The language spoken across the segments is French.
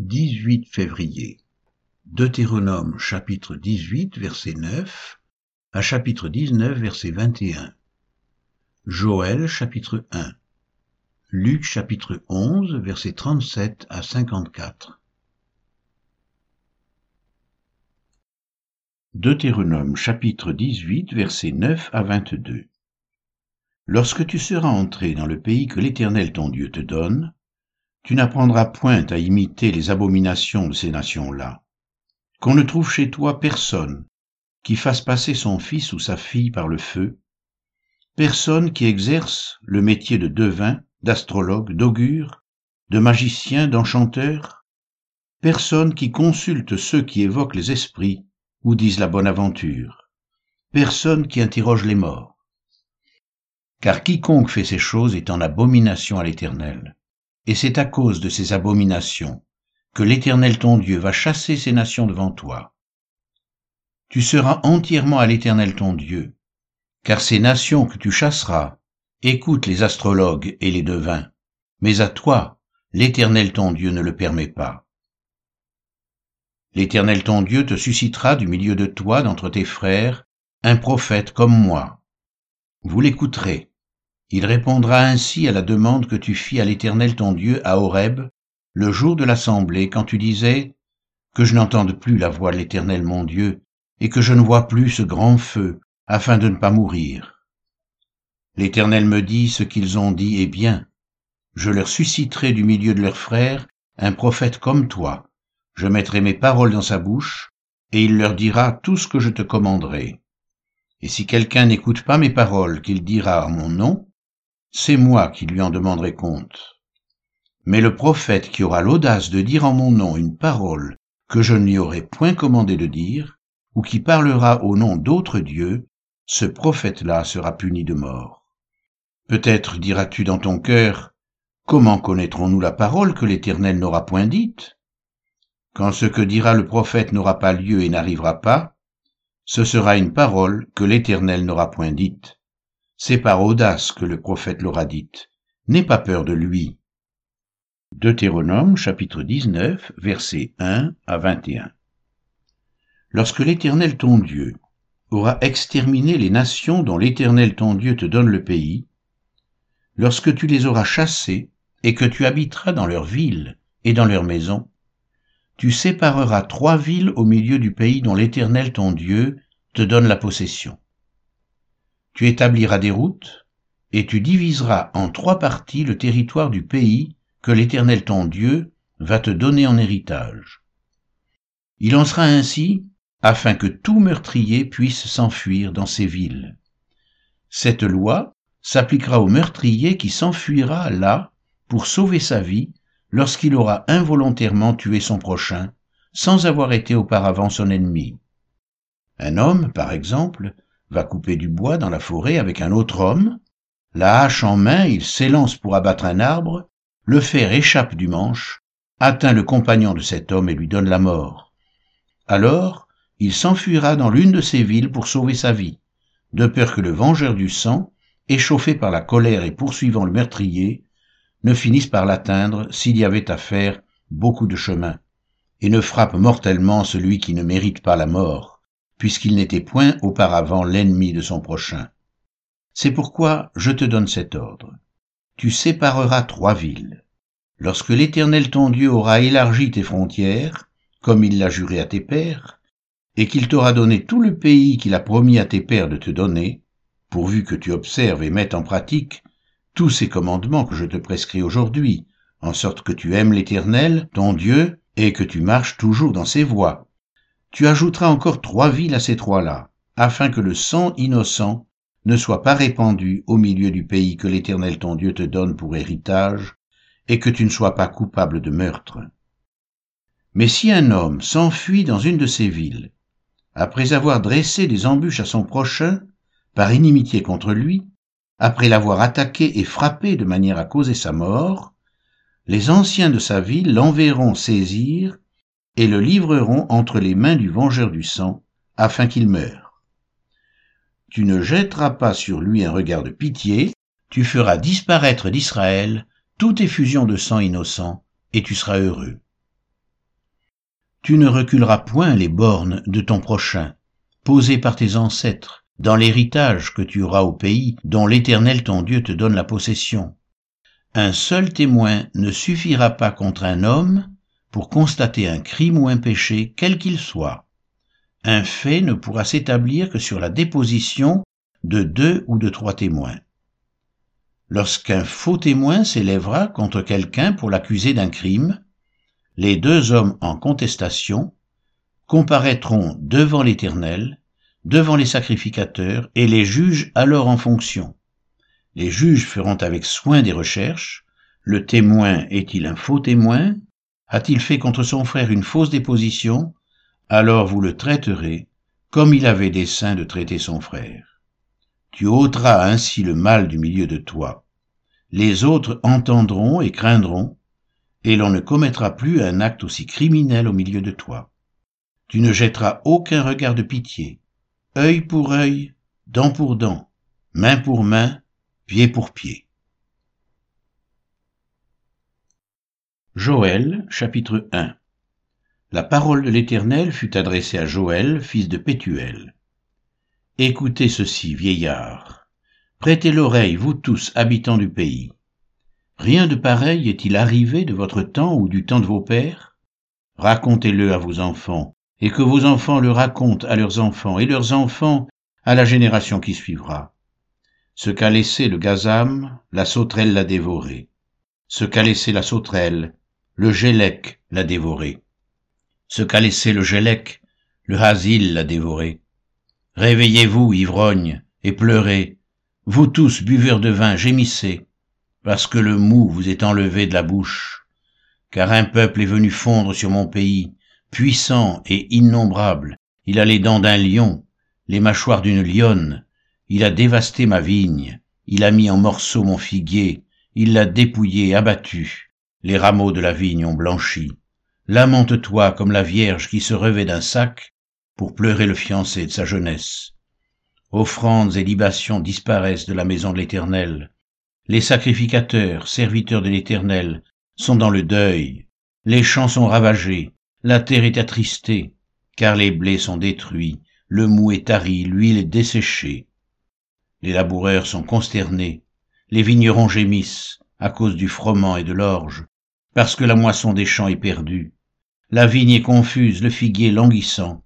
18 février. Deutéronome chapitre 18 verset 9 à chapitre 19 verset 21. Joël chapitre 1. Luc chapitre 11 verset 37 à 54. Deutéronome chapitre 18 verset 9 à 22. Lorsque tu seras entré dans le pays que l'Éternel ton Dieu te donne, tu n'apprendras point à imiter les abominations de ces nations-là. Qu'on ne trouve chez toi personne qui fasse passer son fils ou sa fille par le feu, personne qui exerce le métier de devin, d'astrologue, d'augure, de magicien, d'enchanteur, personne qui consulte ceux qui évoquent les esprits ou disent la bonne aventure, personne qui interroge les morts. Car quiconque fait ces choses est en abomination à l'Éternel et c'est à cause de ces abominations que l'Éternel ton Dieu va chasser ces nations devant toi. Tu seras entièrement à l'Éternel ton Dieu, car ces nations que tu chasseras écoutent les astrologues et les devins, mais à toi, l'Éternel ton Dieu ne le permet pas. L'Éternel ton Dieu te suscitera du milieu de toi, d'entre tes frères, un prophète comme moi. Vous l'écouterez, il répondra ainsi à la demande que tu fis à l'Éternel ton Dieu à Horeb, le jour de l'assemblée, quand tu disais, Que je n'entende plus la voix de l'Éternel mon Dieu, et que je ne vois plus ce grand feu, afin de ne pas mourir. L'Éternel me dit, ce qu'ils ont dit est bien. Je leur susciterai du milieu de leurs frères un prophète comme toi. Je mettrai mes paroles dans sa bouche, et il leur dira tout ce que je te commanderai. Et si quelqu'un n'écoute pas mes paroles qu'il dira en mon nom, c'est moi qui lui en demanderai compte. Mais le prophète qui aura l'audace de dire en mon nom une parole que je ne lui aurai point commandé de dire, ou qui parlera au nom d'autres dieux, ce prophète-là sera puni de mort. Peut-être diras-tu dans ton cœur, Comment connaîtrons-nous la parole que l'Éternel n'aura point dite? Quand ce que dira le prophète n'aura pas lieu et n'arrivera pas, ce sera une parole que l'Éternel n'aura point dite. C'est par audace que le prophète l'aura dite. N'aie pas peur de lui. Deutéronome chapitre 19 versets 1 à 21. Lorsque l'Éternel ton Dieu aura exterminé les nations dont l'Éternel ton Dieu te donne le pays, lorsque tu les auras chassées et que tu habiteras dans leurs villes et dans leurs maisons, tu sépareras trois villes au milieu du pays dont l'Éternel ton Dieu te donne la possession tu établiras des routes, et tu diviseras en trois parties le territoire du pays que l'Éternel ton Dieu va te donner en héritage. Il en sera ainsi afin que tout meurtrier puisse s'enfuir dans ces villes. Cette loi s'appliquera au meurtrier qui s'enfuira là pour sauver sa vie lorsqu'il aura involontairement tué son prochain sans avoir été auparavant son ennemi. Un homme, par exemple, va couper du bois dans la forêt avec un autre homme, la hache en main, il s'élance pour abattre un arbre, le fer échappe du manche, atteint le compagnon de cet homme et lui donne la mort. Alors, il s'enfuira dans l'une de ces villes pour sauver sa vie, de peur que le vengeur du sang, échauffé par la colère et poursuivant le meurtrier, ne finisse par l'atteindre s'il y avait à faire beaucoup de chemin, et ne frappe mortellement celui qui ne mérite pas la mort puisqu'il n'était point auparavant l'ennemi de son prochain. C'est pourquoi je te donne cet ordre. Tu sépareras trois villes. Lorsque l'Éternel ton Dieu aura élargi tes frontières, comme il l'a juré à tes pères, et qu'il t'aura donné tout le pays qu'il a promis à tes pères de te donner, pourvu que tu observes et mettes en pratique tous ces commandements que je te prescris aujourd'hui, en sorte que tu aimes l'Éternel, ton Dieu, et que tu marches toujours dans ses voies, tu ajouteras encore trois villes à ces trois-là, afin que le sang innocent ne soit pas répandu au milieu du pays que l'Éternel ton Dieu te donne pour héritage, et que tu ne sois pas coupable de meurtre. Mais si un homme s'enfuit dans une de ces villes, après avoir dressé des embûches à son prochain, par inimitié contre lui, après l'avoir attaqué et frappé de manière à causer sa mort, les anciens de sa ville l'enverront saisir et le livreront entre les mains du vengeur du sang, afin qu'il meure. Tu ne jetteras pas sur lui un regard de pitié, tu feras disparaître d'Israël toute effusion de sang innocent, et tu seras heureux. Tu ne reculeras point les bornes de ton prochain, posées par tes ancêtres, dans l'héritage que tu auras au pays dont l'Éternel ton Dieu te donne la possession. Un seul témoin ne suffira pas contre un homme pour constater un crime ou un péché, quel qu'il soit. Un fait ne pourra s'établir que sur la déposition de deux ou de trois témoins. Lorsqu'un faux témoin s'élèvera contre quelqu'un pour l'accuser d'un crime, les deux hommes en contestation comparaîtront devant l'Éternel, devant les sacrificateurs, et les juges alors en fonction. Les juges feront avec soin des recherches. Le témoin est-il un faux témoin A-t-il fait contre son frère une fausse déposition? Alors vous le traiterez comme il avait dessein de traiter son frère tu ôteras ainsi le mal du milieu de toi. Les autres entendront et craindront, et l'on ne commettra plus un acte aussi criminel au milieu de toi. Tu ne jetteras aucun regard de pitié, œil pour œil, dent pour dent, main pour main, pied pour pied. Joël chapitre 1 La parole de l'Éternel fut adressée à Joël, fils de Pétuel. Écoutez ceci, vieillards. Prêtez l'oreille, vous tous, habitants du pays. Rien de pareil est-il arrivé de votre temps ou du temps de vos pères? Racontez-le à vos enfants, et que vos enfants le racontent à leurs enfants, et leurs enfants à la génération qui suivra. Ce qu'a laissé le gazam, la sauterelle l'a dévoré. Ce qu'a laissé la sauterelle, le gélec l'a dévoré. Ce qu'a laissé le gélec, le hasil l'a dévoré. Réveillez-vous, ivrognes, et pleurez. Vous tous, buveurs de vin, gémissez, parce que le mou vous est enlevé de la bouche. Car un peuple est venu fondre sur mon pays, puissant et innombrable. Il a les dents d'un lion, les mâchoires d'une lionne. Il a dévasté ma vigne, il a mis en morceaux mon figuier, il l'a dépouillé, abattu. Les rameaux de la vigne ont blanchi. Lamente-toi comme la Vierge qui se revêt d'un sac, pour pleurer le fiancé de sa jeunesse. Offrandes et libations disparaissent de la maison de l'Éternel. Les sacrificateurs, serviteurs de l'Éternel, sont dans le deuil. Les champs sont ravagés, la terre est attristée, car les blés sont détruits, le mou est tari, l'huile est desséchée. Les laboureurs sont consternés, les vignerons gémissent à cause du froment et de l'orge, parce que la moisson des champs est perdue. La vigne est confuse, le figuier languissant,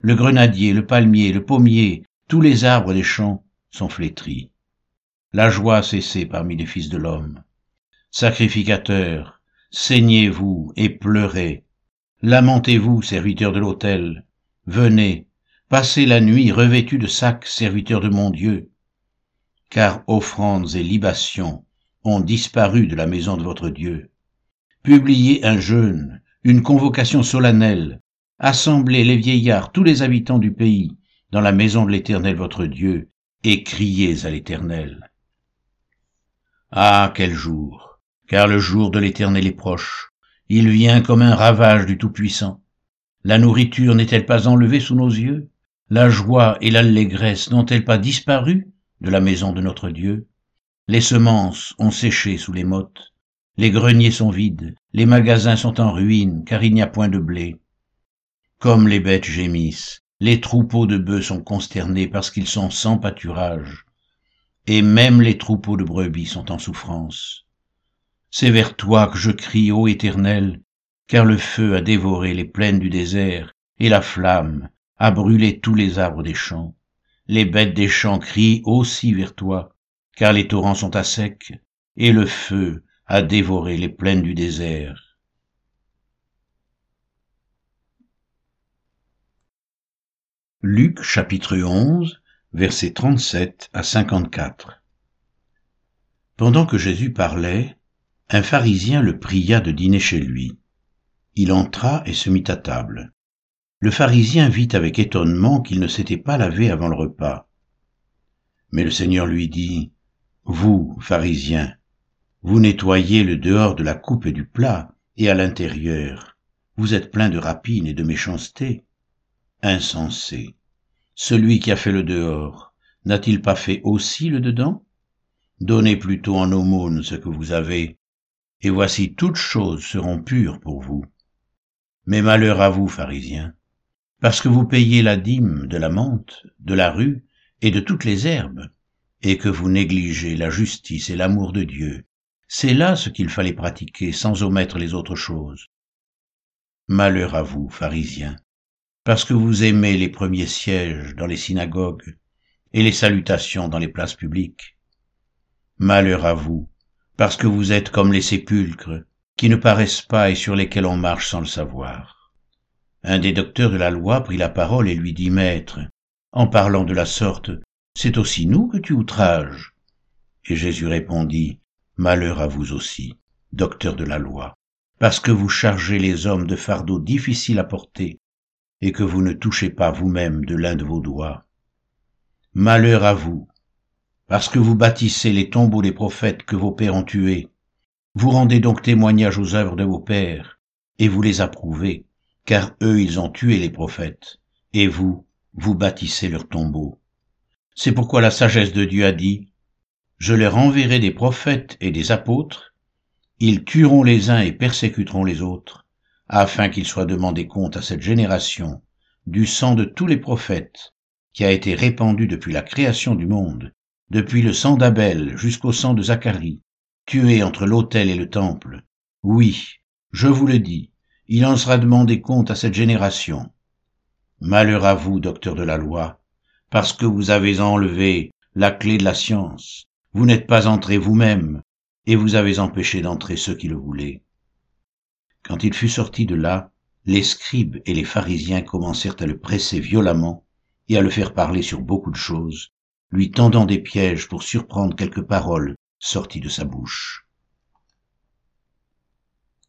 le grenadier, le palmier, le pommier, tous les arbres des champs sont flétris. La joie a cessé parmi les fils de l'homme. Sacrificateurs, saignez-vous et pleurez. Lamentez-vous, serviteurs de l'autel. Venez, passez la nuit revêtus de sacs, serviteurs de mon Dieu. Car offrandes et libations ont disparu de la maison de votre Dieu. Publiez un jeûne, une convocation solennelle, assemblez les vieillards, tous les habitants du pays, dans la maison de l'Éternel votre Dieu, et criez à l'Éternel. Ah, quel jour Car le jour de l'Éternel est proche. Il vient comme un ravage du Tout-Puissant. La nourriture n'est-elle pas enlevée sous nos yeux? La joie et l'allégresse n'ont-elles pas disparu de la maison de notre Dieu? Les semences ont séché sous les mottes. Les greniers sont vides, les magasins sont en ruine, car il n'y a point de blé. Comme les bêtes gémissent, les troupeaux de bœufs sont consternés parce qu'ils sont sans pâturage, et même les troupeaux de brebis sont en souffrance. C'est vers toi que je crie, ô Éternel, car le feu a dévoré les plaines du désert, et la flamme a brûlé tous les arbres des champs. Les bêtes des champs crient aussi vers toi, car les torrents sont à sec, et le feu a dévoré les plaines du désert. Luc chapitre 11, versets 37 à 54. Pendant que Jésus parlait, un pharisien le pria de dîner chez lui. Il entra et se mit à table. Le pharisien vit avec étonnement qu'il ne s'était pas lavé avant le repas. Mais le Seigneur lui dit, Vous, pharisien, vous nettoyez le dehors de la coupe et du plat, et à l'intérieur, vous êtes plein de rapine et de méchanceté insensé. Celui qui a fait le dehors, n'a-t-il pas fait aussi le dedans? Donnez plutôt en aumône ce que vous avez, et voici toutes choses seront pures pour vous. Mais malheur à vous, pharisiens, parce que vous payez la dîme de la menthe, de la rue et de toutes les herbes, et que vous négligez la justice et l'amour de Dieu. C'est là ce qu'il fallait pratiquer sans omettre les autres choses. Malheur à vous, pharisiens, parce que vous aimez les premiers sièges dans les synagogues et les salutations dans les places publiques. Malheur à vous, parce que vous êtes comme les sépulcres, qui ne paraissent pas et sur lesquels on marche sans le savoir. Un des docteurs de la loi prit la parole et lui dit, Maître, en parlant de la sorte, c'est aussi nous que tu outrages. Et Jésus répondit, Malheur à vous aussi, docteur de la loi, parce que vous chargez les hommes de fardeaux difficiles à porter, et que vous ne touchez pas vous-même de l'un de vos doigts. Malheur à vous, parce que vous bâtissez les tombeaux des prophètes que vos pères ont tués. Vous rendez donc témoignage aux œuvres de vos pères, et vous les approuvez, car eux ils ont tué les prophètes, et vous, vous bâtissez leurs tombeaux. C'est pourquoi la sagesse de Dieu a dit, Je leur enverrai des prophètes et des apôtres, ils tueront les uns et persécuteront les autres, afin qu'il soit demandé compte à cette génération du sang de tous les prophètes, qui a été répandu depuis la création du monde, depuis le sang d'Abel jusqu'au sang de Zacharie, tué entre l'autel et le temple. Oui, je vous le dis, il en sera demandé compte à cette génération. Malheur à vous, docteur de la loi, parce que vous avez enlevé la clé de la science, vous n'êtes pas entré vous-même, et vous avez empêché d'entrer ceux qui le voulaient. Quand il fut sorti de là, les scribes et les pharisiens commencèrent à le presser violemment et à le faire parler sur beaucoup de choses, lui tendant des pièges pour surprendre quelques paroles sorties de sa bouche.